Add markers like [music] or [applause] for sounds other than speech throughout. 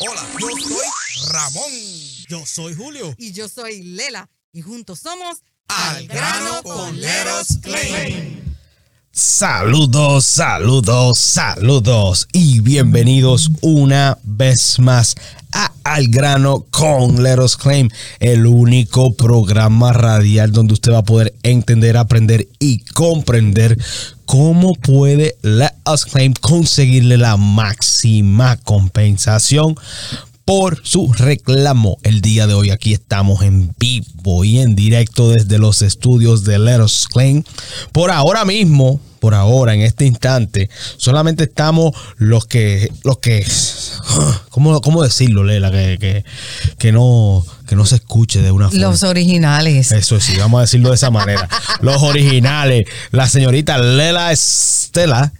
Hola, yo soy Ramón. Yo soy Julio. Y yo soy Lela. Y juntos somos Al grano con Leros Claim. Saludos, saludos, saludos y bienvenidos una vez más Al grano con Leros Claim, el único programa radial donde usted va a poder entender, aprender y comprender cómo puede Let Us Claim conseguirle la máxima compensación por su reclamo. El día de hoy aquí estamos en vivo y en directo desde los estudios de Let Us Claim. Por ahora mismo, por ahora, en este instante, solamente estamos los que, los que, ¿cómo, cómo decirlo, Lela? Que, que, que no, que no se escuche de una forma. los originales. Eso sí, vamos a decirlo de esa manera. Los originales, la señorita Lela Estela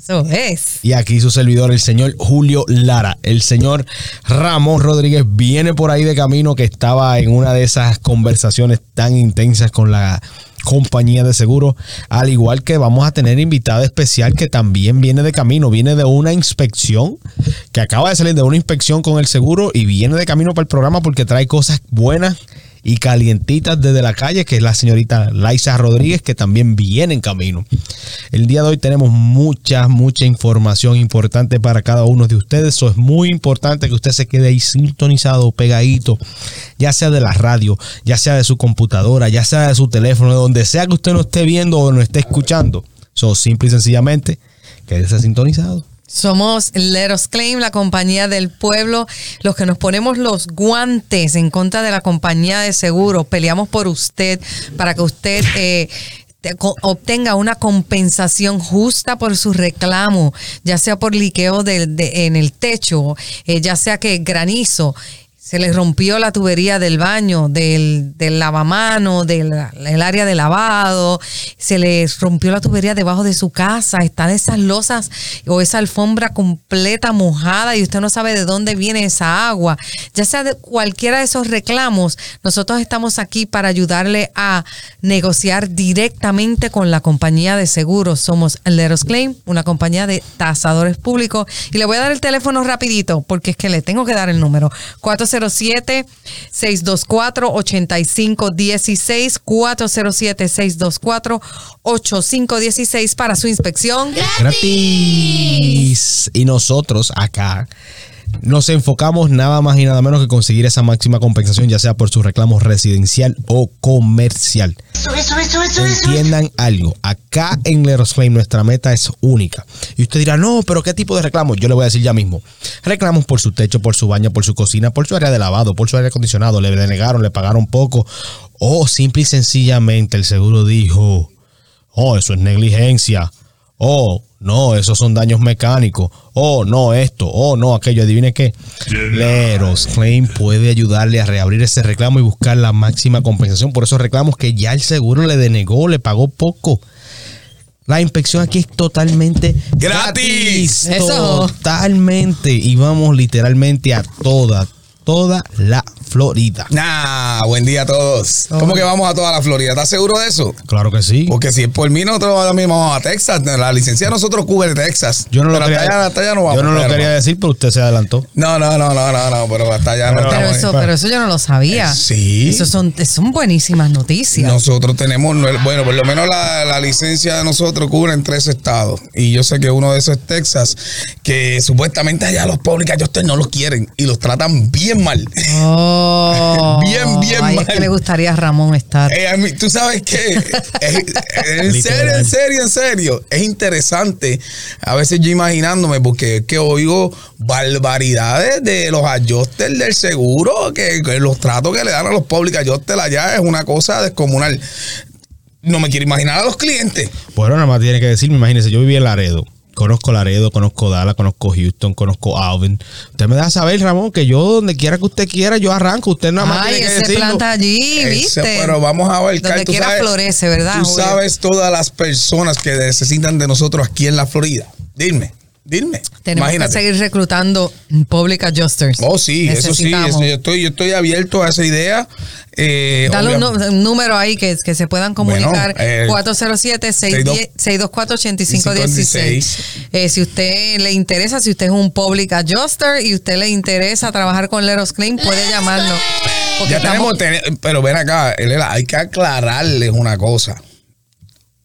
Eso es. y aquí su servidor, el señor Julio Lara. El señor Ramón Rodríguez viene por ahí de camino que estaba en una de esas conversaciones tan intensas con la compañía de seguro. Al igual que vamos a tener invitada especial que también viene de camino. Viene de una inspección, que acaba de salir de una inspección con el seguro y viene de camino para el programa porque trae cosas buenas y calientitas desde la calle, que es la señorita Laisa Rodríguez, que también viene en camino. El día de hoy tenemos mucha, mucha información importante para cada uno de ustedes. Eso es muy importante que usted se quede ahí sintonizado, pegadito, ya sea de la radio, ya sea de su computadora, ya sea de su teléfono, de donde sea que usted no esté viendo o no esté escuchando. So, simple y sencillamente, quédese sintonizado. Somos Let Us Claim, la compañía del pueblo, los que nos ponemos los guantes en contra de la compañía de seguro. Peleamos por usted para que usted eh, obtenga una compensación justa por su reclamo, ya sea por liqueo de- en el techo, eh, ya sea que granizo. Se le rompió la tubería del baño, del, lavamano, del el área de lavado, se le rompió la tubería debajo de su casa, están esas losas o esa alfombra completa mojada y usted no sabe de dónde viene esa agua. Ya sea de cualquiera de esos reclamos, nosotros estamos aquí para ayudarle a negociar directamente con la compañía de seguros. Somos Let Us Claim, una compañía de tasadores públicos. Y le voy a dar el teléfono rapidito porque es que le tengo que dar el número. 407-624-8516. 407-624-8516 para su inspección. gratis. Y nosotros acá nos enfocamos nada más y nada menos que conseguir esa máxima compensación, ya sea por su reclamo residencial o comercial. Entiendan algo, acá en Leros Claim nuestra meta es única. Y usted dirá, no, pero ¿qué tipo de reclamos? Yo le voy a decir ya mismo. Reclamos por su techo, por su baño, por su cocina, por su área de lavado, por su aire acondicionado, le denegaron, le pagaron poco. O simple y sencillamente el seguro dijo, oh, eso es negligencia. Oh, no, esos son daños mecánicos. Oh, no, esto. Oh, no, aquello. Adivine qué. Leros Claim puede ayudarle a reabrir ese reclamo y buscar la máxima compensación por esos reclamos que ya el seguro le denegó, le pagó poco. La inspección aquí es totalmente Gratis. Eso. Totalmente. Y vamos literalmente a toda, toda la Florida. Nah, buen día a todos. ¿Cómo que vamos a toda la Florida? ¿Estás seguro de eso? Claro que sí. Porque si es por mí, nosotros ahora mismo vamos a Texas. La licencia de nosotros cubre Texas. Yo no lo Pero quería, hasta allá, hasta allá no vamos. yo no lo pero- quería decir, pero usted se adelantó. No, no, no, no, no, no, pero hasta allá no Pero- Pero estamos. eso, pero eso yo no lo sabía. Sí. Eso son, son buenísimas noticias. Nosotros tenemos, bueno, por lo menos la, la licencia de nosotros cubre en tres estados. Y yo sé que uno de esos es Texas, que supuestamente allá los public adjusters no los quieren y los tratan bien mal. Oh. [laughs] Bien, bien Ay, mal. es que le gustaría a Ramón estar. Eh, a mí- Tú sabes que, [laughs] en serio, en serio, en serio, es interesante. A veces yo imaginándome, porque es que oigo barbaridades de los adjusters del seguro, que, que los tratos que le dan a los public adjusters allá es una cosa descomunal. No me quiero imaginar a los clientes. Bueno, nada más tiene que decirme, imagínese, yo viví en Laredo. Conozco Laredo, conozco Dallas, conozco Houston, conozco Alvin. Usted me da saber, Ramón, que yo donde quiera que usted quiera, yo arranco. Usted nada más Ay, tiene que ese planta allí, Ese- ¿viste? pero vamos a ver, Donde tú quiera sabes- florece, ¿verdad? Tú Julio? sabes todas las personas que necesitan de nosotros aquí en la Florida. Dime. Dime. Tenemos Imagínate. que seguir reclutando public adjusters. Oh, sí, eso sí, eso yo estoy, yo estoy abierto a esa idea. Eh, Dale un, número ahí que, que se puedan comunicar. Bueno, eh, 407-624-8516. Eh, si usted le interesa, si usted es un public adjuster y usted le interesa trabajar con Leros Claim, puede llamarnos. Ya estamos- tenemos, ten- pero ven acá, Elena, hay que aclararles una cosa.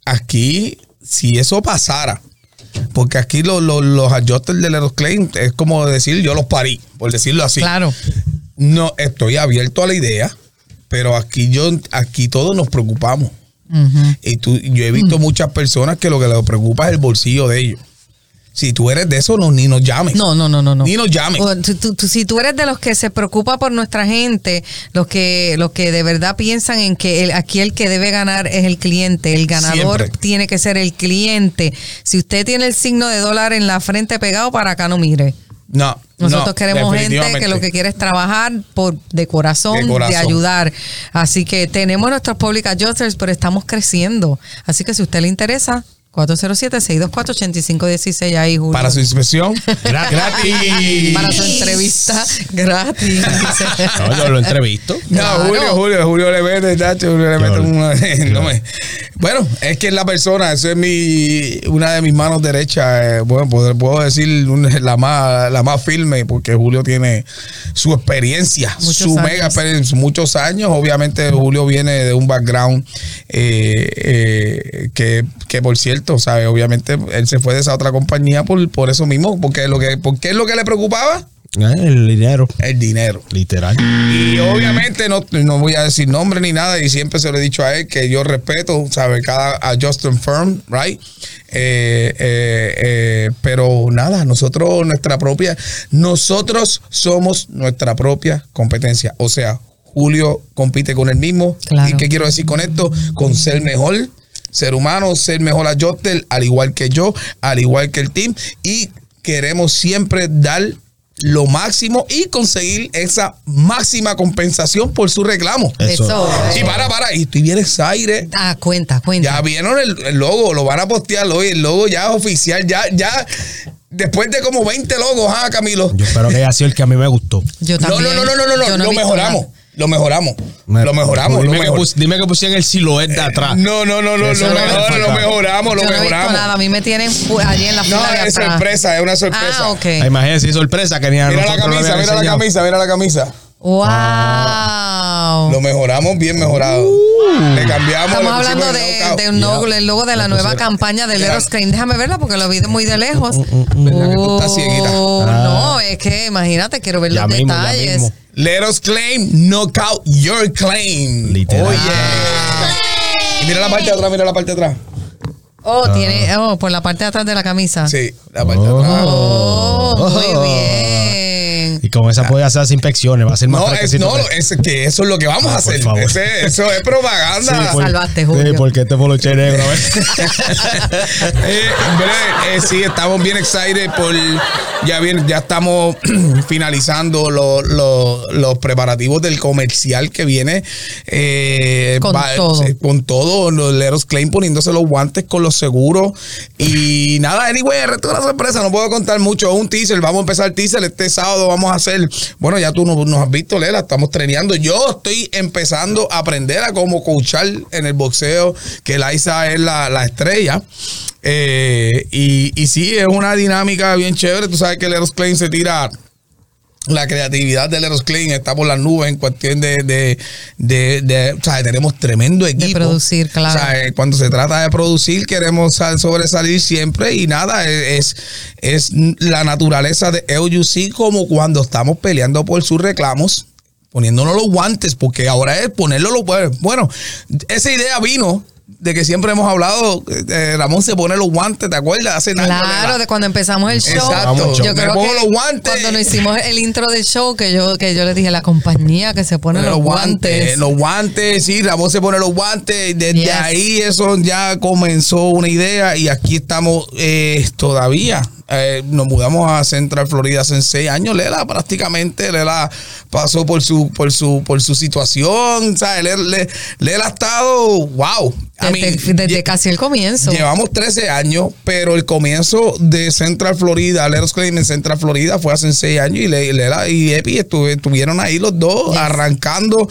Aquí, si eso pasara, porque aquí lo- lo- los adjusters de Leros Claim es como decir yo los parí, por decirlo así. Claro. No, estoy abierto a la idea, pero aquí yo, aquí todos nos preocupamos. Y tú, yo he visto muchas personas que lo que les preocupa es el bolsillo de ellos. Si tú eres de eso, no, ni nos llames. No, no, no, no, no. Ni nos llames. O, tú- tú- tú- si tú eres de los que se preocupa por nuestra gente, los que, los que de verdad piensan en que el- aquí el que debe ganar es el cliente, el ganador Siempre. tiene que ser el cliente. Si usted tiene el signo de dólar en la frente pegado, para acá no mire. No. Nosotros no, queremos gente que lo que quiere es trabajar por de corazón, De ayudar. Así que tenemos nuestros public adjusters, pero estamos creciendo. Así que si a usted le interesa, 407-624-8516 ahí, Julio. Para su inspección, Gra- gratis. Para su entrevista gratis. [laughs] No, yo lo entrevisto. No, Claro. Julio, Julio, Julio le mete, tacho, Julio le mete una. no me- bueno, es que es la persona, eso es mi, una de mis manos derechas. eh, bueno, puedo, puedo decir una- la más, la más firme, porque Julio tiene su experiencia, Muchos su años. mega experiencia, muchos años. Obviamente, Julio viene de un background eh, eh, que, que, por cierto, ¿sabe? Obviamente, él se fue de esa otra compañía por, por eso mismo, porque lo que, ¿por qué es lo que le preocupaba? Eh, El dinero, El dinero. literal. Y obviamente no, no voy a decir nombre ni nada, y siempre se lo he dicho a él que yo respeto, ¿sabe? Cada adjusting firm, right? Eh, eh, eh, pero nada, nosotros, nuestra propia, nosotros somos nuestra propia competencia. O sea, Julio compite con el mismo. Claro. ¿Y qué quiero decir con esto? Con ser mejor ser humano, ser mejor adjuster, al igual que yo, al igual que el team. Y queremos siempre dar lo máximo y conseguir esa máxima compensación por su reclamo. Eso. Y para, para, y estoy bien excited. Ah, cuenta, cuenta. Ya vieron el, el logo, lo van a postear hoy, el logo ya es oficial, ya, ya, después de como 20 logos, ah, Camilo. Yo espero que haya sido el que a mí me gustó. Yo No, también. no, no, no, no, no, no, he lo mejoramos, nada. Lo mejoramos, Me- lo mejoramos, lo Dime, que, mejor- pus- dime que pusieron el siluet de atrás. No, no, no, no, lo, mejor- lo mejoramos, lo Yo no he visto mejoramos. nada. A mí me tienen allí en la No, de es atrás. sorpresa, es una sorpresa. Ah, ok. Ah, Imagínense, sorpresa que ni a Mira la lo camisa, mira la camisa, mira la camisa. Wow. Lo mejoramos bien mejorado. Le cambiamos. Estamos le hablando de, de un logo, el logo de la nueva campaña de Leros Crane. Déjame verla porque lo vi de muy de lejos. ¿Verdad que tú estás cieguita? Oh, Ah. No, es que imagínate, quiero ver Ya los mismo, ya detalles. Let us claim, knockout your claim. Literal. Oye. Y mira la parte de atrás, mira la parte de atrás. Oh, tiene, oh, por la parte de atrás de la camisa. Sí, la parte Oh. de atrás. Oh, muy Oh. bien. Y con esa puede hacer las inspecciones, va a ser más No, es, no, que- es que eso es lo que vamos a Ah, por hacer. favor. Ese- eso es propaganda. Sí, salvaste, Julio. Sí, porque este poloche negro, a ver. [laughs] Eh, eh, sí, estamos bien excited por ya bien, ya estamos [clears throat] finalizando lo- lo- los preparativos del comercial que viene eh, Con todo. sí, con todo, los Leros Claim poniéndose los guantes con los seguros y nada, anyway, el resto de la sorpresa, no puedo contar mucho, es un teaser, vamos a empezar el teaser este sábado, vamos a hacer, bueno, ya tú nos, has visto, Lela, estamos treneando, yo estoy empezando a aprender a cómo coachar en el boxeo, que Liza es la, la estrella. Eh, y, y sí, es una dinámica bien chévere. Tú sabes que Leros Klein se tira. La creatividad de Leros Klein está por las nubes en cuestión de. de, de, de- o sea, tenemos tremendo equipo. producir, claro. O sea, eh, cuando se trata de producir, queremos sal- sobresalir siempre. Y nada, es, es la naturaleza de LUC como cuando estamos peleando por sus reclamos poniéndonos los guantes, porque ahora es ponerlo los Bueno, esa idea vino de que siempre hemos hablado, eh, Ramón se pone los guantes, ¿te acuerdas? Hace años, Claro, de cuando empezamos el show. Exacto. Yo Me creo pongo que los guantes. cuando nos hicimos el intro del show, que yo, que yo le dije a la compañía que se pone los, guantes. Los guantes, sí, Ramón se pone los guantes. y Desde Yes. ahí eso ya comenzó una idea y aquí estamos eh, todavía. Eh, nos mudamos a Central Florida hace seis años. Lela prácticamente, Lela pasó por su, por su, por su situación. ¿sabes? Lela, Lela ha estado, wow. Desde, casi el comienzo. Llevamos 13 años, pero el comienzo de Central Florida, Leros Claim en Central Florida fue hace 6 años y Le- Lela y Epi estuvieron ahí los dos Yes. arrancando.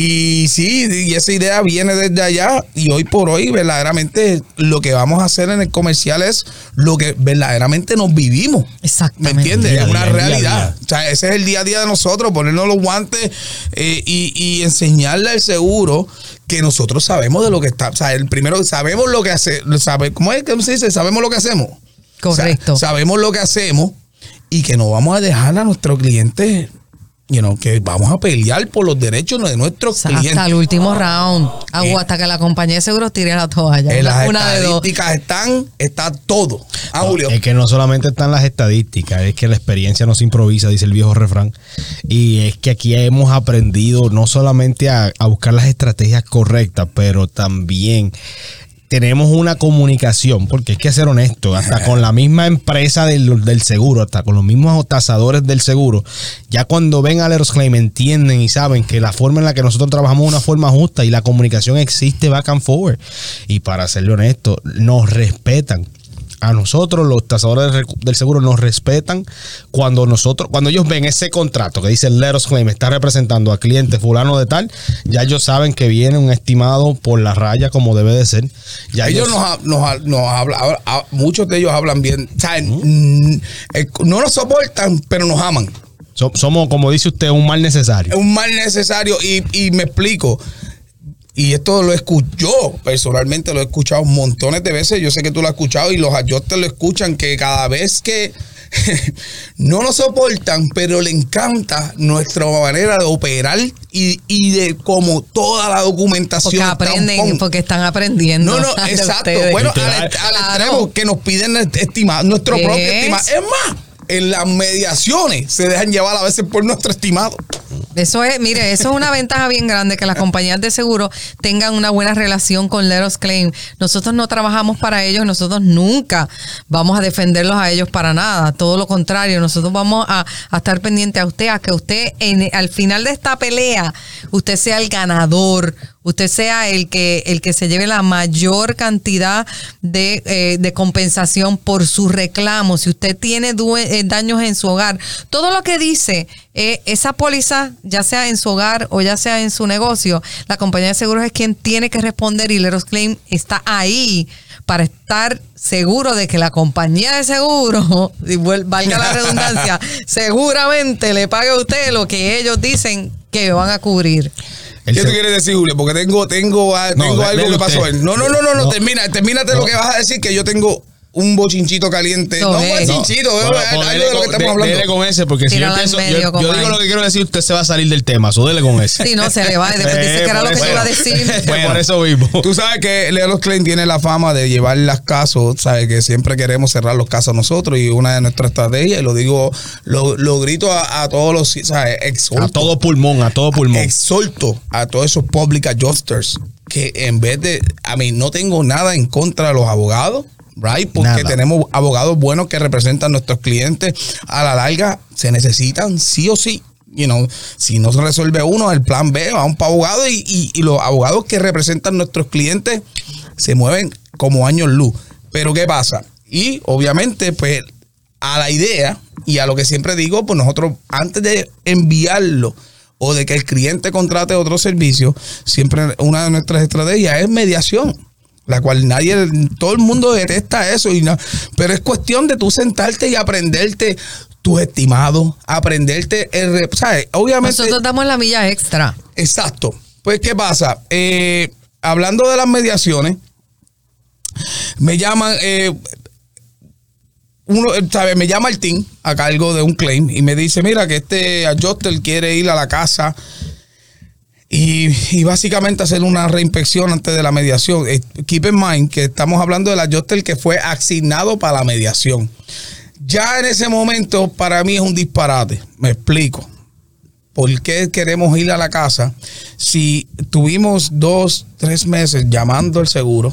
Y sí, y esa idea viene desde allá y hoy por hoy verdaderamente lo que vamos a hacer en el comercial es lo que verdaderamente nos vivimos. ¿Me Exactamente. entiendes? Día a Es una día, realidad. día. O sea, ese es el día a día de nosotros, ponernos los guantes eh, y, y enseñarle al seguro que nosotros sabemos de lo que está. O sea, el primero, sabemos lo que hace, sabe, ¿cómo es que se dice? Sabemos lo que hacemos. Correcto. O sea, sabemos lo que hacemos y que no vamos a dejar a nuestros clientes, you know, que vamos a pelear por los derechos de nuestros clientes. Hasta el último round. Ah, Eh. o hasta que la compañía de seguros tire la toalla. En Una, las una de dos. estadísticas están, está todo. Ah, Julio. Es que no solamente están las estadísticas, es que la experiencia no se improvisa, dice el viejo refrán. Y es que aquí hemos aprendido no solamente a, a buscar las estrategias correctas, pero también tenemos una comunicación, porque hay que ser honesto, hasta [laughs] con la misma empresa del, del seguro, hasta con los mismos tasadores del seguro, ya cuando ven a Leros Claim entienden y saben que la forma en la que nosotros trabajamos es una forma justa y la comunicación existe back and forward. Y para serle honesto, nos respetan a nosotros los tasadores del seguro nos respetan cuando nosotros cuando ellos ven ese contrato que dice Let us claim está representando a cliente fulano de tal ya ellos saben que viene un estimado por la raya como debe de ser ya ellos nos, nos, ha- nos hablan, muchos de ellos hablan bien, o sea, mm, eh, no nos soportan, pero nos aman. so- somos como dice usted un mal necesario Es un mal necesario y, y me explico. Y esto lo escucho, yo personalmente lo he escuchado montones de veces, yo sé que tú lo has escuchado y los ayostes lo escuchan, que cada vez que [laughs] no nos soportan, pero le encanta nuestra manera de operar y, y de como toda la documentación. Porque aprenden, porque están aprendiendo. No, no, [laughs] exacto. ustedes. Bueno, al, al Claro. extremo que nos piden estimado, nuestro propio estimado. Es más, en las mediaciones se dejan llevar a veces por nuestro estimado. Eso es, mire, eso es una [laughs] ventaja bien grande que las compañías de seguro tengan una buena relación con Let Us Claim. Nosotros no trabajamos para ellos, nosotros nunca vamos a defenderlos a ellos para nada. Todo lo contrario, nosotros vamos a, estar pendiente a usted, a que usted al final de esta pelea, usted sea el ganador, usted sea el que, el que se lleve la mayor cantidad de, eh, de compensación por su reclamo. Si usted tiene eh, daños en su hogar, todo lo que dice eh, esa póliza, ya sea en su hogar o ya sea en su negocio, la compañía de seguros es quien tiene que responder y Leros Claim está ahí para estar seguro de que la compañía de seguro, [laughs] y valga la redundancia, [laughs] seguramente le pague a usted lo que ellos dicen que van a cubrir. ¿Qué tú seg- quieres decir, Julio? Porque tengo, tengo, No, tengo algo que pasó. usted. No, no, no, no, no, No. termina, termínate lo que vas a decir, que yo tengo un bochinchito caliente. No, No, bochinchito, No, bueno, pues de dele lo que estamos hablando. dele con ese, porque si yo empiezo, medio, yo, yo digo lo que quiero decir, usted se va a salir del tema. So dele con ese. Sí, no, se le va. y Después dice que era lo que yo iba a decir. [laughs] Bueno, por eso mismo. Tú sabes que Leos Klein tiene la fama de llevar las casos, sabes que siempre queremos cerrar los casos nosotros y una de nuestras estrategias, y lo digo, lo, lo grito a, a todos los, sabes, exhorto, A todo pulmón, a todo pulmón. exhorto a todos esos public adjusters que en vez de, a mí no tengo nada en contra de los abogados, right? Porque Nada. tenemos abogados buenos que representan a nuestros clientes. A la larga se necesitan sí o sí. You know, si no se resuelve uno, el plan B va un para abogado y, y- y los abogados que representan a nuestros clientes se mueven como años luz. Pero ¿qué pasa? Y obviamente, pues, a la idea y a lo que siempre digo, pues nosotros antes de enviarlo o de que el cliente contrate otro servicio, siempre una de nuestras estrategias es mediación. La cual nadie, todo el mundo detesta eso, y no, pero es cuestión de tú sentarte y aprenderte tus estimados, aprenderte el, ¿sabes? Obviamente. Nosotros damos la milla extra. Exacto. Pues, ¿qué pasa? Eh, hablando de las mediaciones, me llaman, eh, uno, eh, ¿sabe? Me llama el team a cargo de un claim y me dice, mira, que este adjuster quiere ir a la casa y, básicamente hacer una reinspección antes de la mediación. Eh, keep in mind que estamos hablando del adjuster que fue asignado para la mediación. Ya en ese momento, para mí es un disparate. Me explico. ¿Por qué queremos ir a la casa si tuvimos dos, tres meses llamando al seguro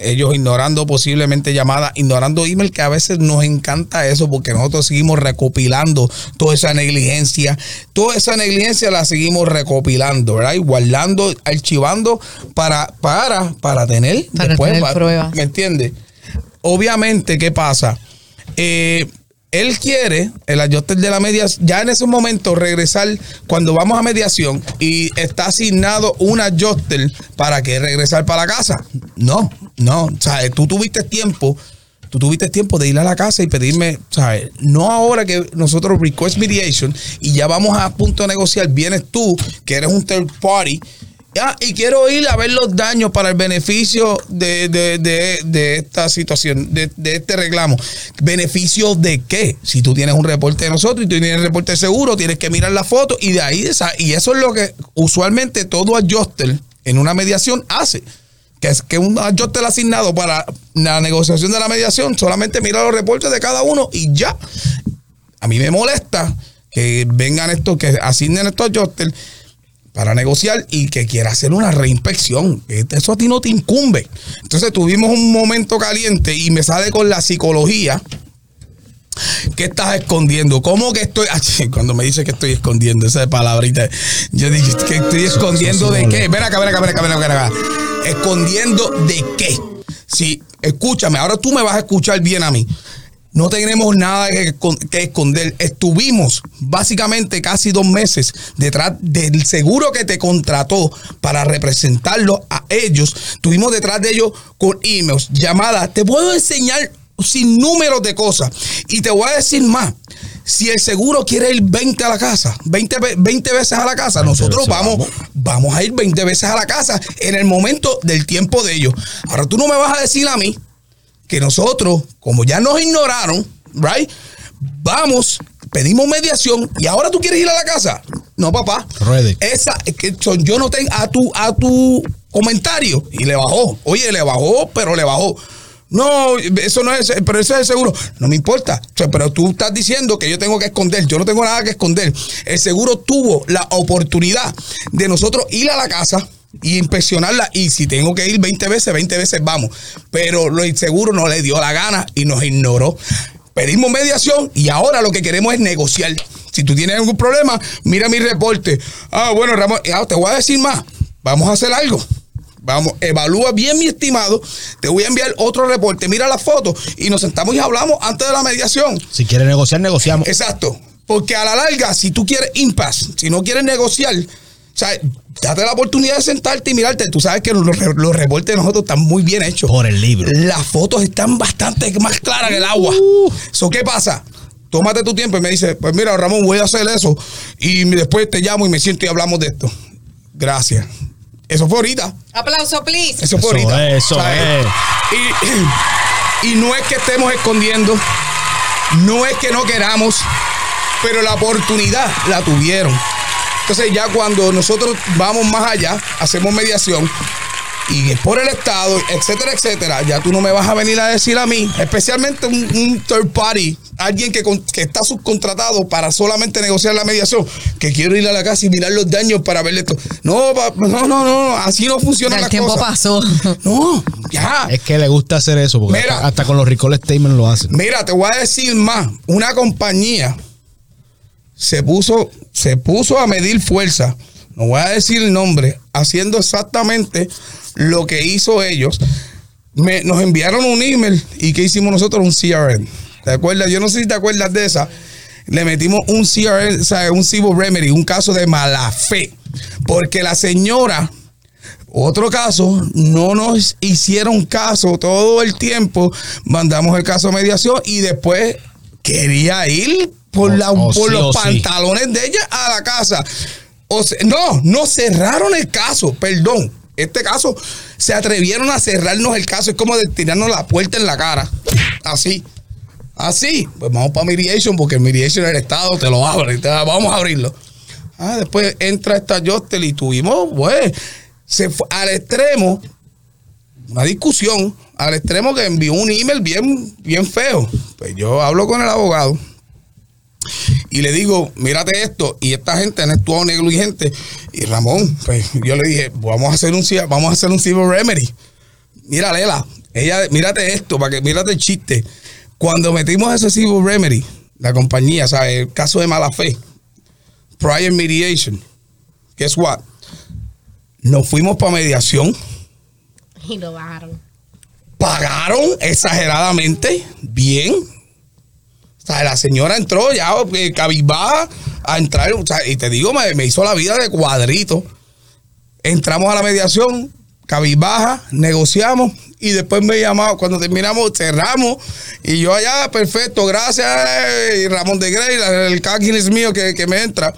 ellos ignorando posiblemente llamadas, ignorando email, que a veces nos encanta eso porque nosotros seguimos recopilando toda esa negligencia, toda esa negligencia la seguimos recopilando, ¿verdad? Y guardando, archivando para, para, para tener, Para después, tener. ¿me entiendes? Obviamente, ¿qué pasa? Eh, él quiere, el adjuster de la mediación, ya en ese momento regresar cuando vamos a mediación y está asignado un adjuster para que regresar para la casa. No, no, ¿sabes? Tú tuviste tiempo, tú tuviste tiempo de ir a la casa y pedirme, ¿sabes? No ahora que nosotros request mediation y ya vamos a punto de negociar, vienes tú, que eres un third party. Ya, y quiero ir a ver los daños para el beneficio de, de- de- de esta situación, de, este reclamo. ¿Beneficio de qué? Si tú tienes un reporte de nosotros y tú tienes el reporte seguro, tienes que mirar la foto y de ahí, y eso es lo que usualmente todo adjuster en una mediación hace. Que es que un adjuster asignado para la negociación de la mediación solamente mira los reportes de cada uno y ya. A mí me molesta que vengan estos, que asignen estos adjusters para negociar y que quiera hacer una reinspección. Eso a ti no te incumbe. Entonces tuvimos un momento caliente y me sale con la psicología. ¿Qué estás escondiendo? ¿Cómo que estoy? Ay, Cuando me dice que estoy escondiendo esa palabrita, yo dije que estoy escondiendo de qué. Ven acá, ven acá, ven acá, ven acá, ven acá. Escondiendo de qué. Si, escúchame, ahora tú me vas a escuchar bien a mí. No tenemos nada que, que esconder. Estuvimos básicamente casi dos meses detrás del seguro que te contrató para representarlo a ellos. Estuvimos detrás de ellos con emails, llamadas. Te puedo enseñar sin números de cosas. Y te voy a decir más. Si el seguro quiere ir 20 a la casa, 20, ve- 20 veces a la casa, nosotros vamos, vamos. vamos a ir 20 veces a la casa en el momento del tiempo de ellos. Ahora tú no me vas a decir a mí que nosotros, como ya nos ignoraron, right? Vamos, pedimos mediación y ahora tú quieres ir a la casa. No, papá. Ready. Esa, es que son- yo no tengo a tu, a tu comentario y le bajó. Oye, le bajó, pero le bajó. No, eso no es, pero eso es el seguro. No me importa. O sea, pero tú estás diciendo que yo tengo que esconder. Yo no tengo nada que esconder. El seguro tuvo la oportunidad de nosotros ir a la casa y inspeccionarla. Y si tengo que ir 20 veces, 20 veces vamos. Pero lo el seguro no le dio la gana y nos ignoró. Pedimos mediación y ahora lo que queremos es negociar. Si tú tienes algún problema, mira mi reporte. Ah, bueno, Ramón, ah, te voy a decir más. Vamos a hacer algo. Vamos, evalúa bien mi estimado. Te voy a enviar otro reporte. Mira la foto y nos sentamos y hablamos antes de la mediación. Si quieres negociar, negociamos. Exacto. Porque a la larga, si tú quieres impasse, si no quieres negociar, sea, date la oportunidad de sentarte y mirarte. Tú sabes que los, los reportes de nosotros están muy bien hechos. Por el libro. Las fotos están bastante más claras que el agua. ¿So qué pasa? Tómate tu tiempo y me dice, pues mira, Ramón, voy a hacer eso. Y después te llamo y me siento y hablamos de esto. Gracias. Eso fue ahorita. Aplauso, please. Eso fue Eso ahorita. es, eso es. Y, y no es que estemos escondiendo, no es que no queramos, pero la oportunidad la tuvieron. Entonces ya cuando nosotros vamos más allá, hacemos mediación y es por el Estado, etcétera, etcétera, ya tú no me vas a venir a decir a mí, especialmente un, un third party, alguien que, con- que está subcontratado para solamente negociar la mediación, que quiero ir a la casa y mirar los daños para verle esto. No, pa- no, no, no, así no funciona la el tiempo cosa. pasó. [laughs] No, ya. Es que le gusta hacer eso, porque Mira. hasta, hasta con los recall statements lo hacen. Mira, te voy a decir más. Una compañía se puso, se puso a medir fuerza. No voy a decir el nombre, haciendo exactamente lo que hizo ellos. Me- nos enviaron un email y ¿qué hicimos nosotros? Un CRM. ¿Te acuerdas? Yo no sé si te acuerdas de esa. Le metimos un CRM, o sea, un civil remedy, un caso de mala fe. Porque la señora otro caso, no nos hicieron caso todo el tiempo, mandamos el caso a mediación y después quería ir por, Oh, la- oh, por sí, los oh, sí. pantalones de ella a la casa. O sea, no, no cerraron el caso, perdón. Este caso se atrevieron a cerrarnos el caso, es como de tirarnos la puerta en la cara. Así. Así. Pues vamos para mediation porque el mediation el Estado te lo abre. te- vamos a abrirlo. Ah, después entra esta Jostel y tuvimos, pues, se fue al extremo, una discusión, al extremo que envió un email bien, bien feo. Pues yo hablo con el abogado y le digo, mírate esto, y esta gente han actuado negligente. Y Ramón, pues yo le dije, vamos a hacer un, vamos a hacer un civil remedy. Mira, Lela, ella, mírate esto, para que mírate el chiste. Cuando metimos ese Civil Remedy, la compañía, ¿sabes? El caso de mala fe, prior mediation, guess what? Nos fuimos para mediación, Y lo bajaron. pagaron exageradamente bien. O sea, la señora entró ya eh, cabizbaja a entrar, o sea, y te digo, me, me hizo la vida de cuadrito. Entramos a la mediación, cabizbaja, negociamos y después me llamaba, cuando terminamos, cerramos y yo allá, perfecto, gracias, y Ramón de Grey, el caquen es mío que, que me entra.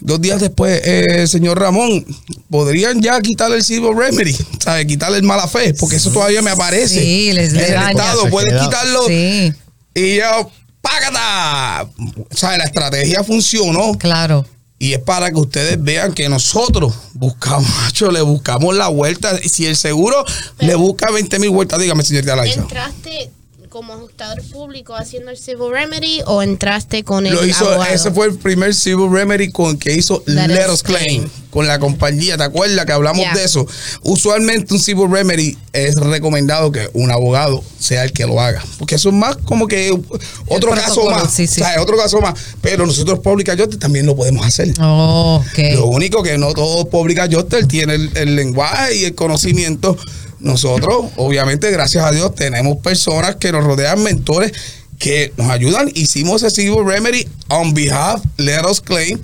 Dos días después, eh, señor Ramón, podrían ya quitarle el Civil Remedy, ¿sabes? Quitarle el mala fe, porque eso todavía me aparece. Sí, les En el daña. Estado Se pueden quitarlo. Sí, Y yo, ¡págata! O sea, la estrategia funcionó. claro. Y es para que ustedes vean que nosotros buscamos, [laughs] macho, le buscamos la vuelta. Y Si el seguro le busca 20 mil vueltas, dígame, señorita Laisa. ¿Entraste como ajustador público haciendo el Civil Remedy o entraste con el Lo hizo, abogado? ese fue el primer civil remedy con que hizo Let Let, Us Us Claim, Claim. con la compañía. ¿Te acuerdas que hablamos Yeah. de eso? Usualmente un civil remedy es recomendado que un abogado sea el que lo haga, porque eso es más como que otro caso más, sí, sí. o sea, otro caso más. Pero nosotros Public Adjuster también lo podemos hacer. Oh. Lo único que no todo Public Adjuster tiene el, el lenguaje y el conocimiento. Nosotros, obviamente, gracias a Dios, tenemos personas que nos rodean, mentores que nos ayudan. Hicimos ese Civil Remedy on behalf, let us claim.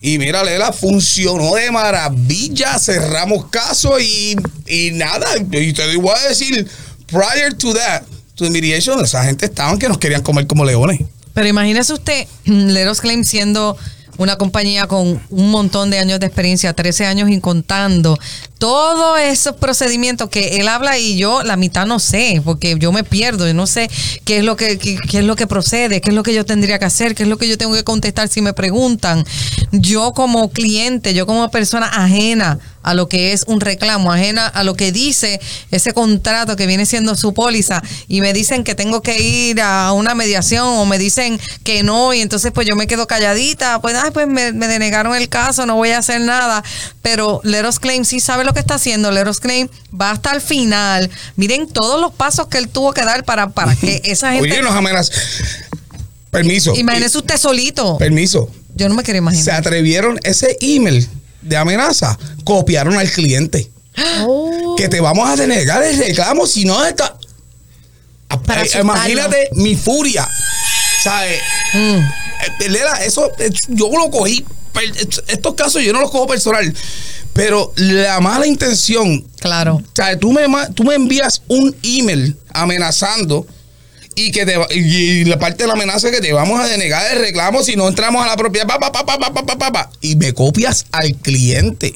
Y mira, Lela, funcionó de maravilla. Cerramos caso y, y nada. Y te voy a decir, prior to that, to mediation, esa gente estaban que nos querían comer como leones. Pero imagínese usted, [clears throat] Leros Claim siendo una compañía con un montón de años de experiencia, 13 años y contando, todos esos procedimientos que él habla y yo la mitad no sé, porque yo me pierdo, yo no sé qué es lo que qué, qué es lo que procede, qué es lo que yo tendría que hacer, qué es lo que yo tengo que contestar si me preguntan. Yo como cliente, yo como persona ajena a lo que es un reclamo, ajena a lo que dice ese contrato que viene siendo su póliza y me dicen que tengo que ir a una mediación o me dicen que no y entonces pues yo me quedo calladita, pues, ay, pues me, me denegaron el caso, no voy a hacer nada, pero Leros Claim sí sabe lo que está haciendo, Leros Claim va hasta el final, miren todos los pasos que él tuvo que dar para, para que [laughs] esa gente... Oye, nos amenazan. Permiso. Imagínese usted solito. Permiso. Yo no me quiero se imaginar. atrevieron ese email de amenaza, copiaron al cliente. Oh. Que te vamos a denegar el reclamo si no está. Para Eh. Imagínate mi furia. ¿Sabes? Mm. Eh, eso eh, yo lo cogí estos casos yo no los cojo personal, pero la mala intención. Claro. O sea, tú me, tú me envías un email amenazando y que te, y la parte de la amenaza es que te vamos a denegar el reclamo si no entramos a la propiedad, pa, pa, pa, y me copias al cliente.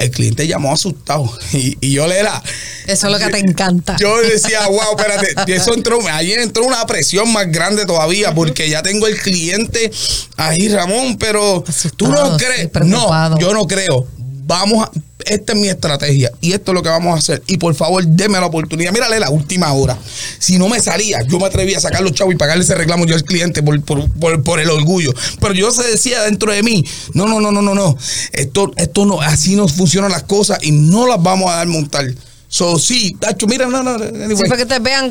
El cliente llamó asustado y, y yo le era. Eso es lo que te encanta. Yo decía, wow, espérate, eso entró, ahí entró una presión más grande todavía porque ya tengo el cliente ahí, Ramón, pero tú no Asustado, crees, no, yo no creo. Vamos a, esta es mi estrategia y esto es lo que vamos a hacer. Y por favor, déme la oportunidad. Mírale la última hora. Si no me salía, yo me atreví a sacar los chavos y pagarle ese reclamo yo al cliente por, por, por- por el orgullo. Pero yo se decía dentro de mí, no, no, no, no, no, no. Esto, esto no, así no funcionan las cosas y no las vamos a dar montar. So, sí, mira, no, no, anyway. Sí, que ustedes vean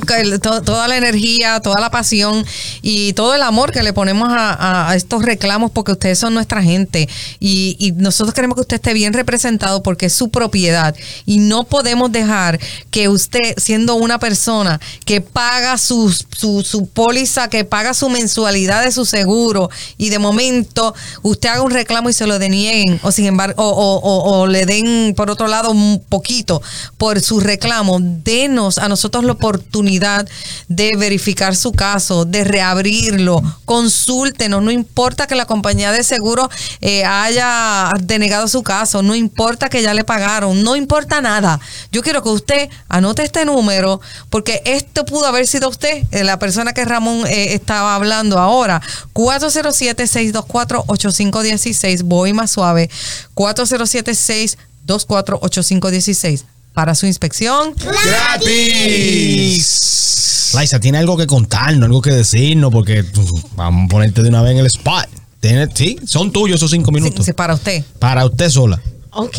toda la energía, toda la pasión y todo el amor que le ponemos a estos reclamos porque ustedes son nuestra gente y, y nosotros queremos que usted esté bien representado porque es su propiedad y no podemos dejar que usted, siendo una persona que paga su, su, su póliza, que paga su mensualidad de su seguro y de momento usted haga un reclamo y se lo denieguen o sin embargo o, o- o- o le den por otro lado un poquito por su reclamo, denos a nosotros la oportunidad de verificar su caso, de reabrirlo, consúltenos, no importa que la compañía de seguro eh, haya denegado su caso, no importa que ya le pagaron, no importa nada. Yo quiero que usted anote este número porque esto pudo haber sido usted, eh, la persona que Ramón eh, estaba hablando ahora. 407-624-8516, voy más suave. 407-624-8516 para su inspección. ¡Gratis! Laisa, tiene algo que contarnos, algo que decirnos, porque vamos a ponerte de una vez en el spot. Tiene- sí, son tuyos esos cinco Sí, minutos. sí, para usted. Para usted sola. Ok,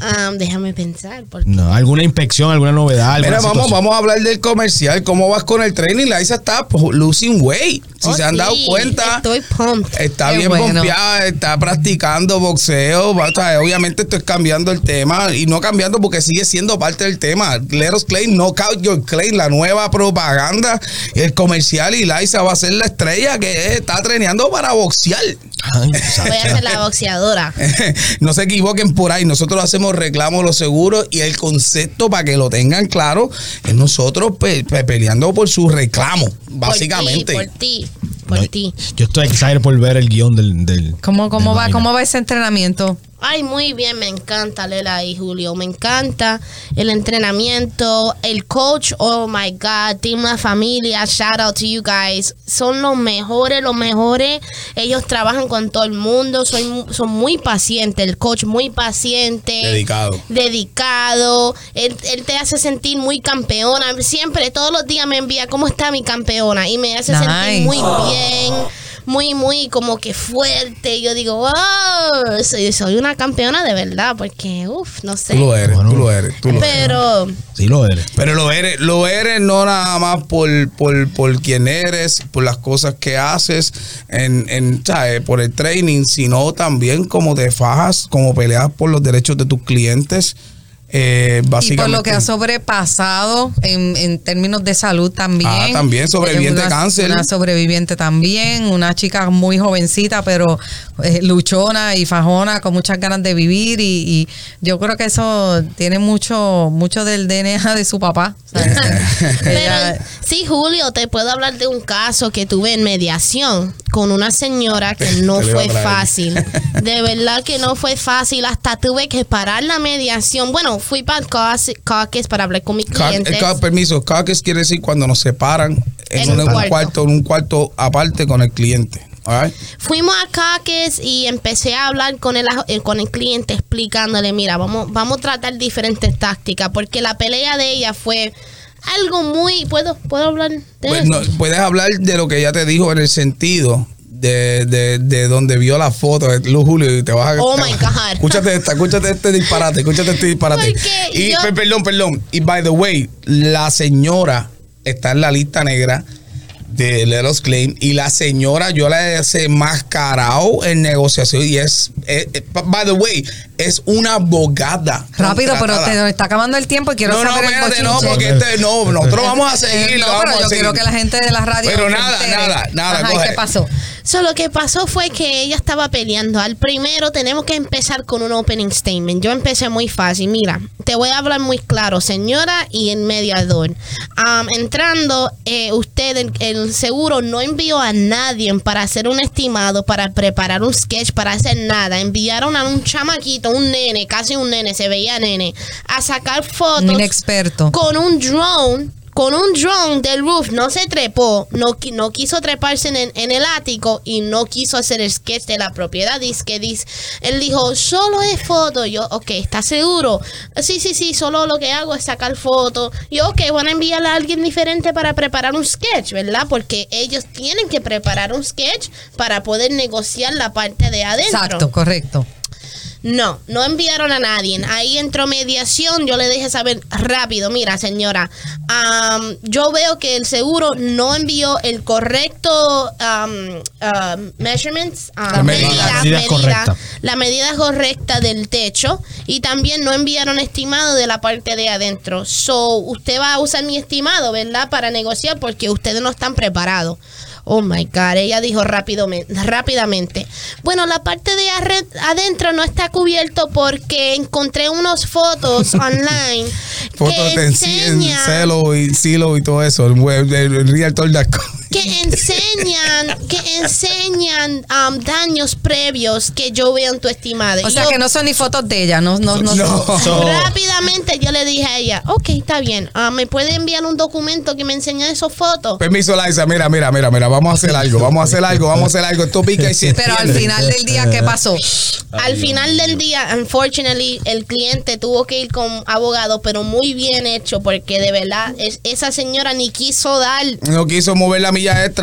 Um, déjame pensar. Porque No, ¿Alguna inspección, alguna novedad? alguna Mira, vamos, vamos a hablar del comercial. ¿Cómo vas con el training? La Isa está pues, losing weight. Si Oh, se han sí, dado cuenta, Estoy pumped. está Qué bien bueno. pompeada, está practicando boxeo. o sea, obviamente estoy cambiando el tema y no cambiando porque sigue siendo parte del tema. Let us claim, knockout your claim, la nueva propaganda, el comercial y Liza va a ser la estrella que está treneando para boxear. Ay, Voy a ser la boxeadora. [laughs] no se equivoquen por ahí. Nosotros hacemos reclamos los seguros y el concepto para que lo tengan claro es nosotros pe- pe- peleando por su reclamo, básicamente. Por ti, por ti. Por no, ti. Yo estoy excited por ver el guion del. del ¿Cómo, cómo del va, cómo va ese entrenamiento? Ay, muy bien, me encanta Lela y Julio. Me encanta el entrenamiento, el coach, oh my God, Team La Familia, shout out to you guys. Son los mejores, los mejores. Ellos trabajan con todo el mundo, son, son muy pacientes. El coach muy paciente. Dedicado. Dedicado. Él, él te hace sentir muy campeona. Siempre, todos los días me envía, ¿cómo está mi campeona? Y me hace Nice. sentir muy bien muy, muy como que fuerte. Yo digo, wow, soy, soy una campeona de verdad, porque, uff, no sé. Tú lo eres, Bueno. tú lo eres, tú lo eres. Pero, Sí, lo eres. Pero lo eres, lo eres no nada más por, por, por quién eres, por las cosas que haces, en, en, ¿sabes? por el training, sino también como te fajas, como peleas por los derechos de tus clientes. Eh, Y básicamente. por lo que ha sobrepasado en, en términos de salud también. Ah, también, sobreviviente de cáncer. Una sobreviviente también, una chica muy jovencita, pero eh, luchona y fajona, con muchas ganas de vivir. Y, y yo creo que eso tiene mucho, mucho del DNA de su papá. ¿sabes? [laughs] pero sí, Julio, te puedo hablar de un caso que tuve en mediación con una señora que [laughs] no fue fácil. [laughs] De verdad que no fue fácil. Hasta tuve que parar la mediación. Bueno, fui para el caucus- para hablar con mis Ca- clientes. ca- permiso, caucus quiere decir cuando nos separan en, En un, un cuarto. cuarto. en un cuarto aparte con el cliente. Fuimos a Caques y empecé a hablar con el, eh, con el cliente explicándole, mira, vamos, vamos a tratar diferentes tácticas, porque la pelea de ella fue algo muy... ¿Puedo, ¿puedo hablar de Pues, eso? no, puedes hablar de lo que ella te dijo en el sentido de, de, de donde vio la foto de Lu Julio y te vas a. Oh my God. Escúchate esta, escúchate este disparate, escúchate este disparate. Y yo- perdón, perdón. Y by the way, la señora está en la lista negra de Let Us Claim y la señora yo la he desenmascarado en negociación y es, eh, eh, by the way, es una abogada. Rápido, pero contratada. te nos está acabando el tiempo y quiero no, no, saber el espérate, no, bochinche. porque este, no, nosotros vamos a seguir. No, pero yo seguir. quiero que la gente de la radio Pero nada, nada, nada, Ajá, ¿y coge. ¿qué pasó? So, lo que pasó fue que ella estaba peleando. Al primero tenemos que empezar con un opening statement. Yo empecé muy fácil. Mira, te voy a hablar muy claro, señora y el mediador. Am, entrando, eh, usted, el, el seguro, no envió a nadie para hacer un estimado, para preparar un sketch, para hacer nada. Enviaron a un chamaquito, un nene, casi un nene, se veía nene, a sacar fotos Un inexperto. con un drone. Con un drone del roof, no se trepó, no, no quiso treparse en el, en el ático y no quiso hacer el sketch de la propiedad. Dice que dice, él dijo, solo es foto. Yo, ok, ¿estás seguro? Sí, sí, sí, solo lo que hago es sacar fotos. Yo, ok, van a enviarle a alguien diferente para preparar un sketch, ¿verdad? Porque ellos tienen que preparar un sketch para poder negociar la parte de adentro. Exacto, correcto. No, no enviaron a nadie. Ahí entró mediación. Yo le dije saber rápido, mira señora, am, yo veo que el seguro no envió el correcto am, am, measurements, am, La medida. medida- La medida correcta. la medida correcta del techo y también no enviaron estimado de la parte de adentro. So, usted va a usar mi estimado, ¿verdad? Para negociar porque ustedes no están preparados. Oh my God, ella dijo rápidamente, rápidamente. Bueno, la parte de adentro no está cubierto porque encontré unas fotos [laughs] online Fotos que de enseñan celo y silo y todo eso. El el, el realtor.com. que enseñan que enseñan um, daños previos que yo veo en tu estimado. O sea yo- que no son ni fotos de ella, no, no, no. No. [laughs] So- Rápidamente yo le dije a ella, ok, está bien, ah, ¿me puede enviar un documento que me enseñe esas fotos? Permiso, Liza. Mira, mira, mira, mira. Vamos a hacer algo. Vamos a hacer algo. Vamos a hacer algo. Esto pica y se Pero al final del día, ¿qué pasó? Al final del día, unfortunately, el cliente tuvo que ir con abogado, pero muy bien hecho, porque de verdad es- esa señora ni quiso dar. No quiso mover la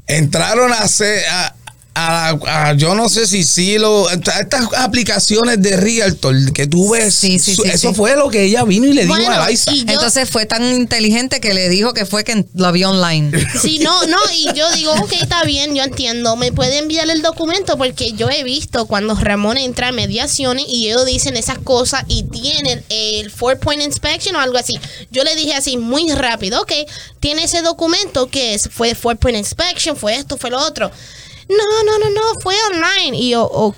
Entraron a hacer. A, a, a- yo no sé si sí lo estas aplicaciones de Realtor que tú ves, Sí, sí, su- sí, eso sí. fue lo que ella vino y le dijo a Liza. y yo- Entonces fue tan inteligente que le dijo que fue que lo vio online. [laughs] Sí, no, no, y yo digo, ok, está bien, yo entiendo, me puede enviar el documento porque yo he visto cuando Ramón entra a mediaciones y ellos dicen esas cosas y tienen el four point inspection o algo así. Yo le dije así muy rápido, ok, tiene ese documento que es, fue four point inspection, fue esto, fue lo otro. No, no, no, no, fue online. Y yo, ok,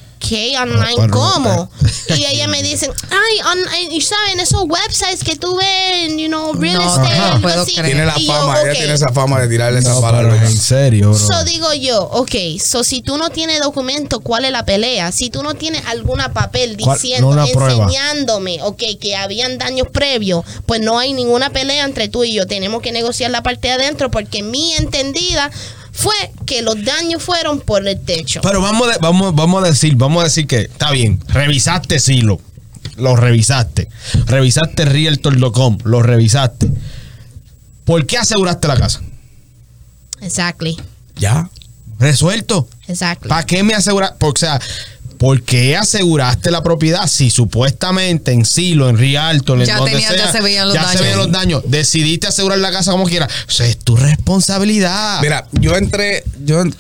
online, pero- ¿cómo? [laughs] Y ella me dice, ay, on- y saben, esos websites que tú ves, you know, real No, estate, no algo puedo así. creer. tiene la Y yo, fama, ella tiene esa fama de tirarle esas No, palabras. en serio, bro. So digo yo, ok, so si tú no tienes documento, ¿cuál es la pelea? Si tú no tienes alguna papel diciendo, enseñándome, ok, que habían daños previos, pues no hay ninguna pelea entre tú y yo. Tenemos que negociar la parte de adentro porque mi entendida fue que los daños fueron por el techo. Pero vamos, de- vamos, vamos a decir, vamos a decir que está bien, revisaste Silo, lo revisaste, revisaste Realtor.com, lo revisaste. ¿Por qué aseguraste la casa? Exactly, Ya. Resuelto. exactly. ¿Para qué me aseguraste? O sea, ¿por qué aseguraste la propiedad si supuestamente en Silo, en Realtor, en Ya donde tenía- ya se veían los ya se daños. veían los daños? Decidiste asegurar la casa como quieras. O sea, es tu responsabilidad. Mira, yo entré, yo No,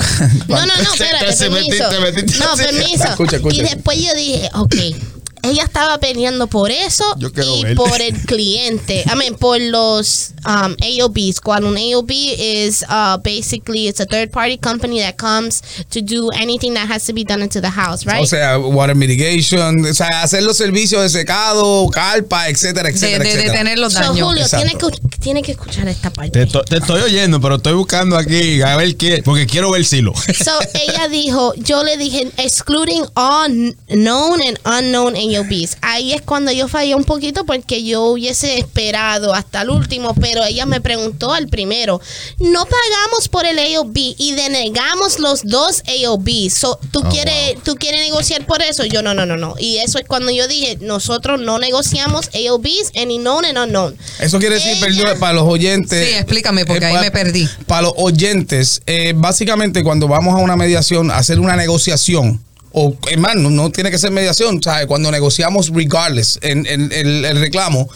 no, no, [laughs] Te- espérate, te- te permiso. metiste- te metiste no, así. permiso. Escucha, escucha. Y después yo dije, ok, ella estaba peleando por eso y ver. por el cliente. I mean, por los um, AOBs. Cuando un AOB is uh, basically it's a third party company that comes to do anything that has to be done into the house, right? O sea, water mitigation, o sea, hacer los servicios de secado, carpa, etcétera, De, etcétera, de etcétera. detener los So, daños. Julio, Exacto. tiene que, tiene que escuchar esta parte. Te, to- te estoy oyendo, pero estoy buscando aquí a ver qué, porque quiero ver Silo. So ella dijo, yo le dije, excluding all known and unknown AOBs. Ahí es cuando yo fallé un poquito porque yo hubiese esperado hasta el último, pero ella me preguntó al primero, no pagamos por el AOB y denegamos los dos AOBs. So, ¿tú, Oh, quieres, ¿Tú quieres negociar por eso? Yo no, no, no, no. Y eso es cuando yo dije, nosotros no negociamos AOBs, any known and unknown. Eso quiere decir, Ella- perdón, para los oyentes. Sí, explícame, porque ahí pa- me perdí. Para los oyentes, eh, básicamente cuando vamos a una mediación, a hacer una negociación, o hermano, no, tiene que ser mediación, ¿sabes? Cuando negociamos regardless en, el, reclamo,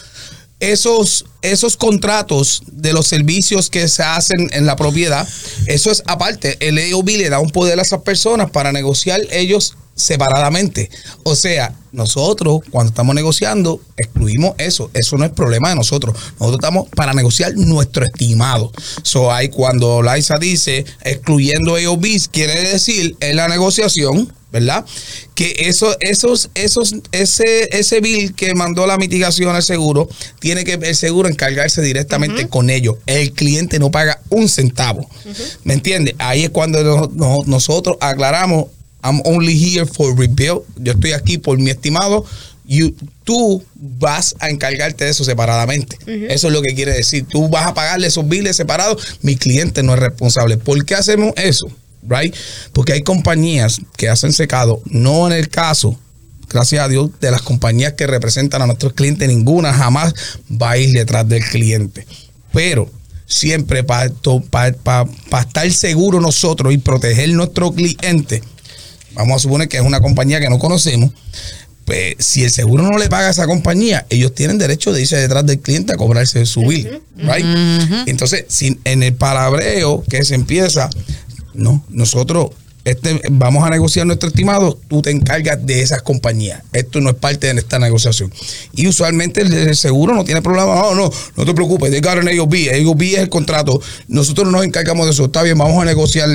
esos, esos contratos de los servicios que se hacen en la propiedad, eso es aparte. El AOB le da un poder a esas personas para negociar ellos separadamente. O sea, nosotros cuando estamos negociando excluimos eso. Eso no es problema de nosotros. Nosotros estamos para negociar nuestro estimado. So, hay cuando Liza dice excluyendo AOBs, quiere decir en la negociación, ¿verdad? Que eso, esos, esos, ese, ese bill que mandó la mitigación al seguro, tiene que el seguro encargarse directamente con ellos. El cliente no paga un centavo. ¿Me entiendes? Ahí es cuando no- no- nosotros aclaramos, I'm only here for rebuild. Yo estoy aquí por mi estimado. You- tú vas a encargarte de eso separadamente. Eso es lo que quiere decir. Tú vas a pagarle esos billes separados. Mi cliente no es responsable. ¿Por qué hacemos eso? Right? Porque hay compañías que hacen secado, no en el caso, gracias a Dios, de las compañías que representan a nuestros clientes, ninguna jamás va a ir detrás del cliente. Pero siempre para estar seguro nosotros y proteger nuestro cliente, vamos a suponer que es una compañía que no conocemos, pues si el seguro no le paga a esa compañía, ellos tienen derecho de irse detrás del cliente a cobrarse su bill, right? Entonces, en el palabreo que se empieza, no, nosotros este, vamos a negociar nuestro estimado, tú te encargas de esas compañías. Esto no es parte de esta negociación. Y usualmente el, el seguro no tiene problema. No, no, no te preocupes, they got an AOB. AOB es el contrato. Nosotros nos encargamos de eso. Está bien, vamos a negociar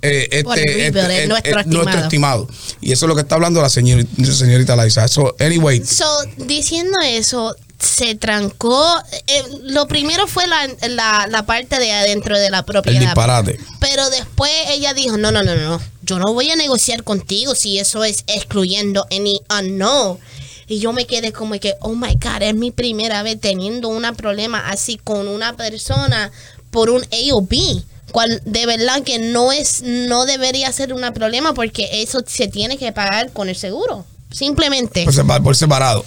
eh, este, Por el rebuild, este- el nuestro eh, nuestro estimado. estimado. Y eso es lo que está hablando la señorita, señorita Liza. So, anyway, So, diciendo eso, se trancó. eh, lo primero fue la, la, la parte de adentro de la el propiedad. disparate. Pero después ella dijo, no, no, no, no, yo no voy a negociar contigo si eso es excluyendo any unknown. Y yo me quedé como que, oh my God, es mi primera vez teniendo un problema así con una persona por un AOB. Cual de verdad que no es, no debería ser un problema porque eso se tiene que pagar con el seguro. Simplemente sepa- por separado.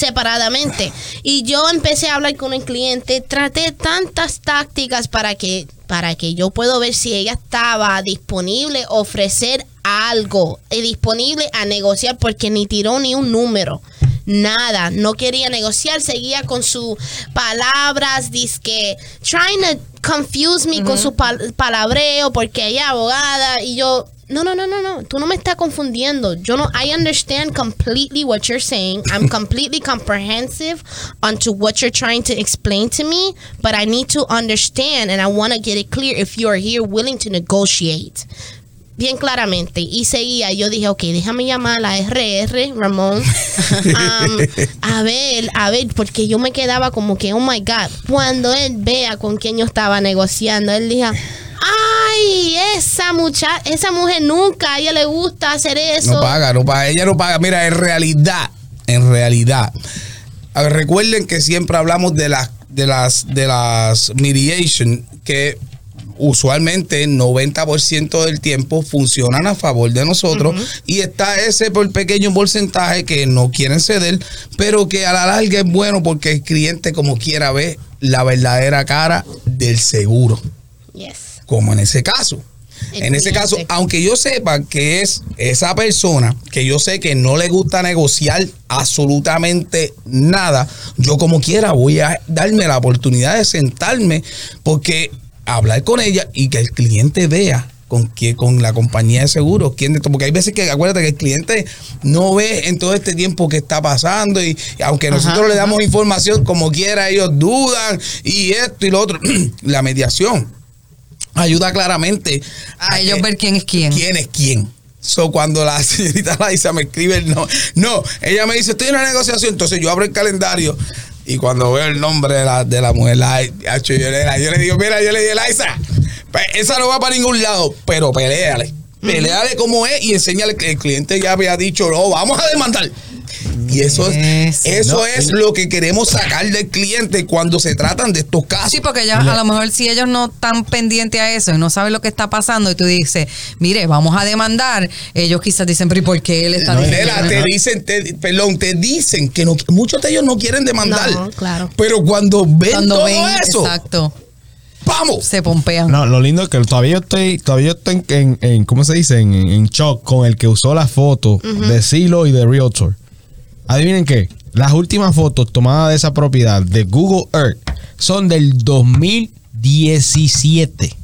Separadamente. Y yo empecé a hablar con el cliente, traté tantas tácticas para que para que yo pueda ver si ella estaba disponible a ofrecer algo eh, disponible a negociar porque ni tiró ni un número. Nada, no quería negociar, seguía con sus palabras, que trying to confuse me con su pal- palabreo porque ella es abogada y yo, no, no, no, no, no, tú no me estás confundiendo. Yo no, I understand completely what you're saying. I'm completely comprehensive onto what you're trying to explain to me, but I need to understand and I want to get it clear if you are here willing to negotiate. Bien claramente. Y seguía, yo dije, ok, déjame llamar a la RR, Ramón. um, a ver, a ver, porque yo me quedaba como que, oh my God. Cuando él vea con quién yo estaba negociando, él dijo, ay, esa muchacha, esa mujer nunca, a ella le gusta hacer eso. No paga, no paga. Ella no paga. Mira, en realidad, en realidad. A ver, recuerden que siempre hablamos de las de las de las mediation que usualmente 90% del tiempo funcionan a favor de nosotros y está ese por pequeño porcentaje que no quieren ceder, pero que a la larga es bueno porque el cliente como quiera ve la verdadera cara del seguro Yes. Como en ese caso. El en ese caso, aunque yo sepa que es esa persona que yo sé que no le gusta negociar absolutamente nada, yo como quiera voy a darme la oportunidad de sentarme porque hablar con ella y que el cliente vea con quién, con la compañía de seguros, quién porque hay veces que acuérdate que el cliente no ve en todo este tiempo que está pasando y, y aunque nosotros le damos información como quiera, ellos dudan y esto y lo otro, [clears throat] la mediación ayuda claramente A ellos que- ver quién es quién. quién es quién. So, cuando la [laughs] señorita Laisa me escribe el no, no, ella me dice, estoy en una negociación, entonces yo abro el calendario y cuando veo el nombre de la, de la mujer, la- yo, le, yo le digo, mira, yo le digo, Laisa, pues, esa no va para ningún lado, pero peleale. Peleale como es y enséñale que el cliente ya había dicho, no, vamos a demandar. Y eso es, Eso. No, es lo que queremos sacar del cliente cuando se tratan de estos casos. Sí, porque ya a lo mejor si ellos no están pendientes a eso y no saben lo que está pasando y tú dices, mire, vamos a demandar, ellos quizás dicen, pero ¿y por qué él está No, diciendo que te no?" dicen, te- perdón, te dicen que no, muchos de ellos no quieren demandar. No, claro. Pero cuando ven Cuando todo ven, eso, exacto, vamos. se pompean. No, lo lindo es que todavía yo estoy, todavía yo estoy en, en- ¿cómo se dice? En, en shock con el que usó la foto de Silo y de Realtor. Adivinen qué, las últimas fotos tomadas de esa propiedad de Google Earth son del 2017.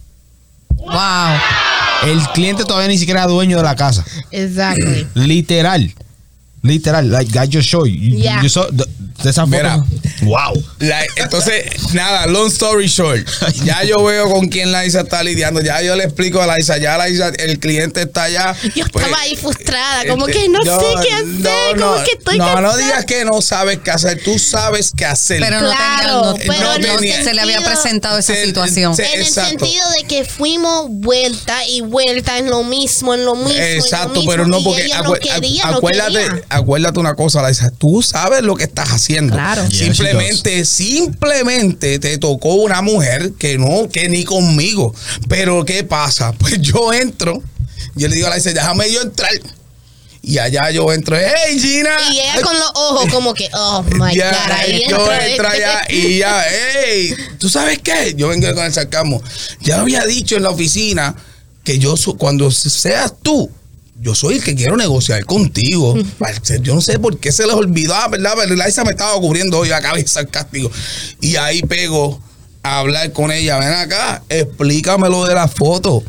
Wow. El cliente todavía ni siquiera era dueño de la casa. Exactly. Literal. Literal, like I just showed you. Yeah. You saw the- de esa foto. Mira. Wow. La- entonces, nada, long story short. [laughs] Ya yo veo con quién Laisa está lidiando. Ya yo le explico a Laisa. Ya Laisa, el cliente está allá. Yo pues, estaba ahí frustrada, como este, que no, sé qué hacer, como que estoy No, no cansada. digas que no sabes qué hacer. Tú sabes qué hacer. Pero no, Claro, tenía- no- pero no- en no se le había presentado esa Se- situación. se- En Exacto. el sentido de que fuimos vuelta y vuelta en lo mismo, en lo mismo. en lo Exacto, mismo, pero no porque no acu- quería, no acuérdate, quería. Acuérdate una cosa, Laisa, tú sabes lo que estás haciendo. Claro. Yeah, simplemente, simplemente te tocó una mujer que no, que ni conmigo. Pero ¿qué pasa? [laughs] Pues yo entro, yo le digo a Laisa, déjame yo entrar. Y allá yo entro, hey Gina. Y ella con los ojos como que, oh my ya, God, ahí yo entro este. allá y ya, hey, ¿tú sabes qué? Yo vengo con el sarcasmo. Ya había dicho en la oficina que yo, cuando seas tú, yo soy el que quiero negociar contigo. Yo no sé por qué se les olvidó, ah, ¿verdad? Pero Laisa me estaba cubriendo hoy acá, bien sarcástico. Y ahí pego a hablar con ella. Ven acá, explícame lo de la foto.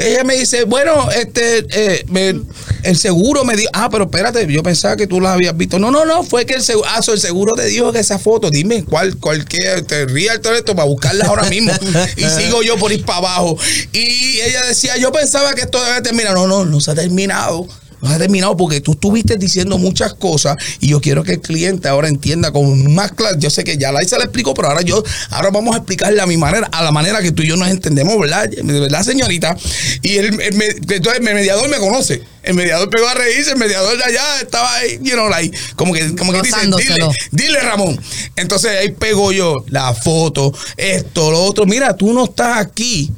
Ella me dice, bueno, este, eh, el seguro me dijo, ah, pero espérate, yo pensaba que tú la habías visto. No, no, no, fue que el seguro, ah, el seguro te dijo que esa foto, dime cuál, cuál te ría todo esto para buscarla ahora mismo. y sigo yo por ir para abajo. Y ella decía, yo pensaba que esto debe terminar. No, no, no se ha terminado. No se ha terminado porque tú estuviste diciendo muchas cosas y yo quiero que el cliente ahora entienda con más claro. Yo sé que ya la se le explicó, pero ahora yo, ahora vamos a explicarle a mi manera, a la manera que tú y yo nos entendemos, ¿verdad? ¿Verdad, señorita? Y el, el me- entonces el mediador me conoce. El mediador pegó a reírse, el mediador de allá estaba ahí, you know, like, como que, como que dice, dile, dile Ramón. Entonces ahí pego yo la foto, esto, lo otro. Mira, tú no estás aquí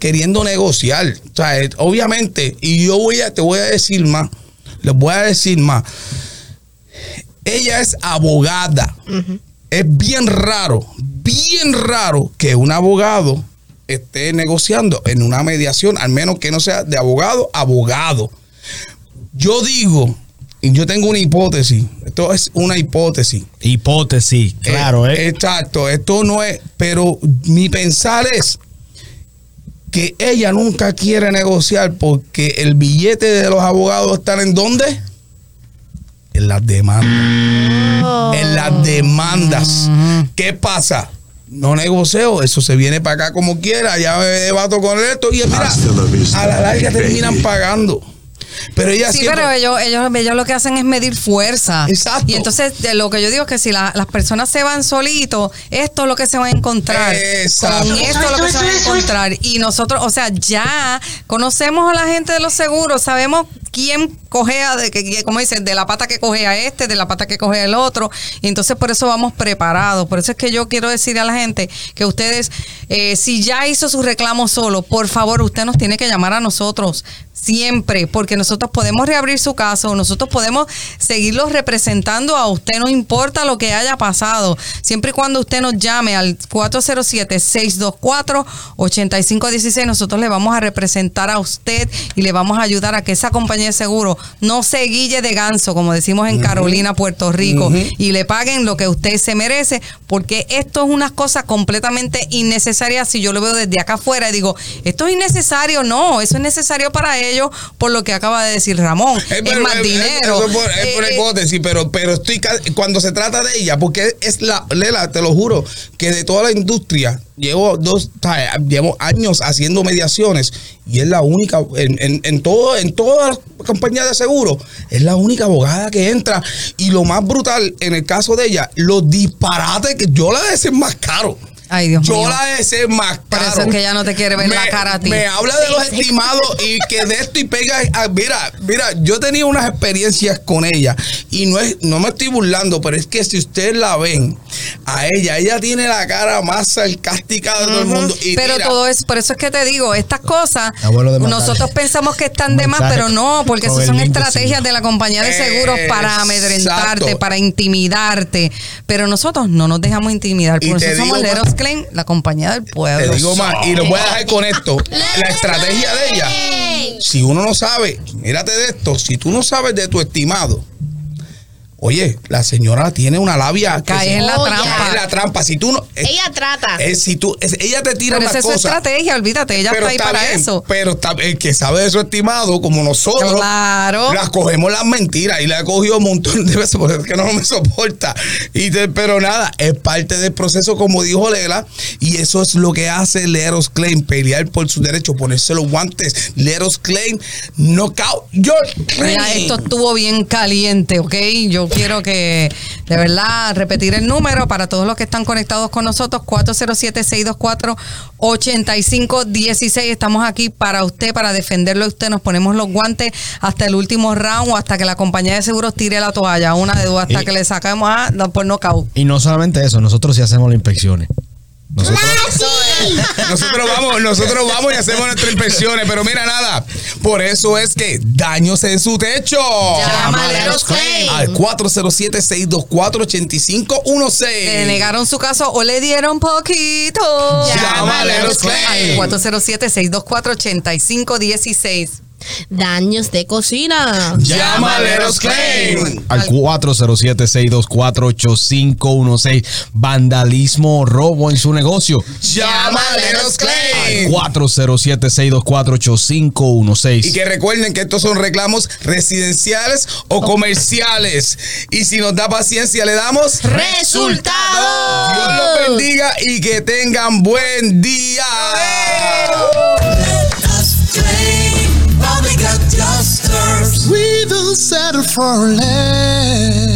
queriendo negociar. O sea, eh, obviamente, y yo voy a, te voy a decir más, les voy a decir más. Ella es abogada. Es bien raro, bien raro que un abogado esté negociando en una mediación, al menos que no sea de abogado a abogado. Yo digo, y yo tengo una hipótesis, esto es una hipótesis. Hipótesis, claro, ¿eh? Exacto, esto no es, pero mi pensar es que ella nunca quiere negociar porque el billete de los abogados están en dónde? En las demandas. En las demandas. ¿Qué pasa? No negocio, eso se viene para acá como quiera, ya me debato con esto y mira, a la larga terminan pagando. Pero ella Sí, siempre- pero ellos, ellos, ellos lo que hacen es medir fuerza. Exacto. Y entonces de lo que yo digo es que si la- las personas se van solitos, esto es lo que se va a encontrar. Exacto. Con esto es lo que se va a encontrar. Y nosotros, o sea, ya conocemos a la gente de los seguros, sabemos quién cogea, de que, que- como dicen, de la pata que cogea este, de la pata que cogea el otro. Y entonces por eso vamos preparados. Por eso es que yo quiero decir a la gente que ustedes, eh, si ya hizo su reclamo solo, por favor, usted nos tiene que llamar a nosotros siempre, porque nosotros podemos reabrir su caso, nosotros podemos seguirlos representando a usted, no importa lo que haya pasado, siempre y cuando usted nos llame al 407-624-8516, nosotros le vamos a representar a usted y le vamos a ayudar a que esa compañía de seguro no se guille de ganso, como decimos en Carolina, Puerto Rico, y le paguen lo que usted se merece, porque esto es unas cosas completamente innecesarias si yo lo veo desde acá afuera y digo, esto es innecesario, no, eso es necesario para ellos por lo que acaba de decir Ramón, Eh, es pero, más eh, eh, dinero. es por, es por eh, hipótesis, pero, pero estoy cuando se trata de ella, porque es la, Lela, te lo juro, que de toda la industria, llevo dos, llevo años haciendo mediaciones y es la única, en, en, en todo, en todas las compañías de seguro, es la única abogada que entra. Y lo más brutal, en el caso de ella, los disparates que yo la deseo más caro. Ay, Dios yo mío. la Por eso es que ella no te quiere ver me, la cara a ti. Me habla de los estimados y que de esto y pega. ah, mira, mira, yo tenía unas experiencias con ella y no es, no me estoy burlando, pero es que si ustedes la ven a ella, ella tiene la cara más sarcástica de todo el mundo. Y pero mira, todo es, por eso es que te digo, estas cosas, nosotros pensamos que están de más, pero no, porque el son estrategias de la compañía de seguros para Exacto. amedrentarte, para intimidarte. Pero nosotros no nos dejamos intimidar, Y por te eso somos Leros la compañía del pueblo. te digo más, y lo voy a dejar con esto. [laughs] La estrategia de ella, si uno no sabe, mírate de esto, si tú no sabes de tu estimado, oye, la señora tiene una labia que Cae en la Oh, trampa. cae en la trampa. Si tú no. Ella trata. es- si tú, es- ella te tira Pero una esa es su estrategia, olvídate, ella está ahí para bien, eso. Pero está, el que sabe de su estimado, como nosotros, Claro. las cogemos las mentiras y la he cogido un montón de veces [laughs] porque es que no me soporta. Y te- pero nada, es parte del proceso, como dijo Lela, y eso es lo que hace Leros Claim, pelear por su derecho, ponerse los guantes. Leros Claim, knockout your claim. Mira, esto estuvo bien caliente, ¿ok? Yo quiero que, de verdad, repetir el número para todos los que están conectados con nosotros, 407-624-8516. Estamos aquí para usted, para defenderlo a usted. Nos ponemos los guantes hasta el último round o hasta que la compañía de seguros tire la toalla. Una de dos, hasta Y- que le sacamos a, no, por nocaut. Y no solamente eso, nosotros sí hacemos las inspecciones. Nosotros, Nosotros vamos, nosotros vamos y hacemos nuestras inspecciones, pero mira nada, por eso es que daños en su techo. Llama a Leros Claim. Al 407-624-8516. Le negaron su caso o le dieron poquito. Llama a Leros Claim. Al 407-624-8516. Daños de cocina. Llama a Leros Claim. al 407-624-8516. Vandalismo o robo en su negocio. Llama a Leros Al Claim. 407-624-8516. Y que recuerden que estos son reclamos residenciales o comerciales. Y si nos da paciencia, le damos ¡Resultado! Dios los bendiga y que tengan buen día. got dusters. nerves. We will settle for less.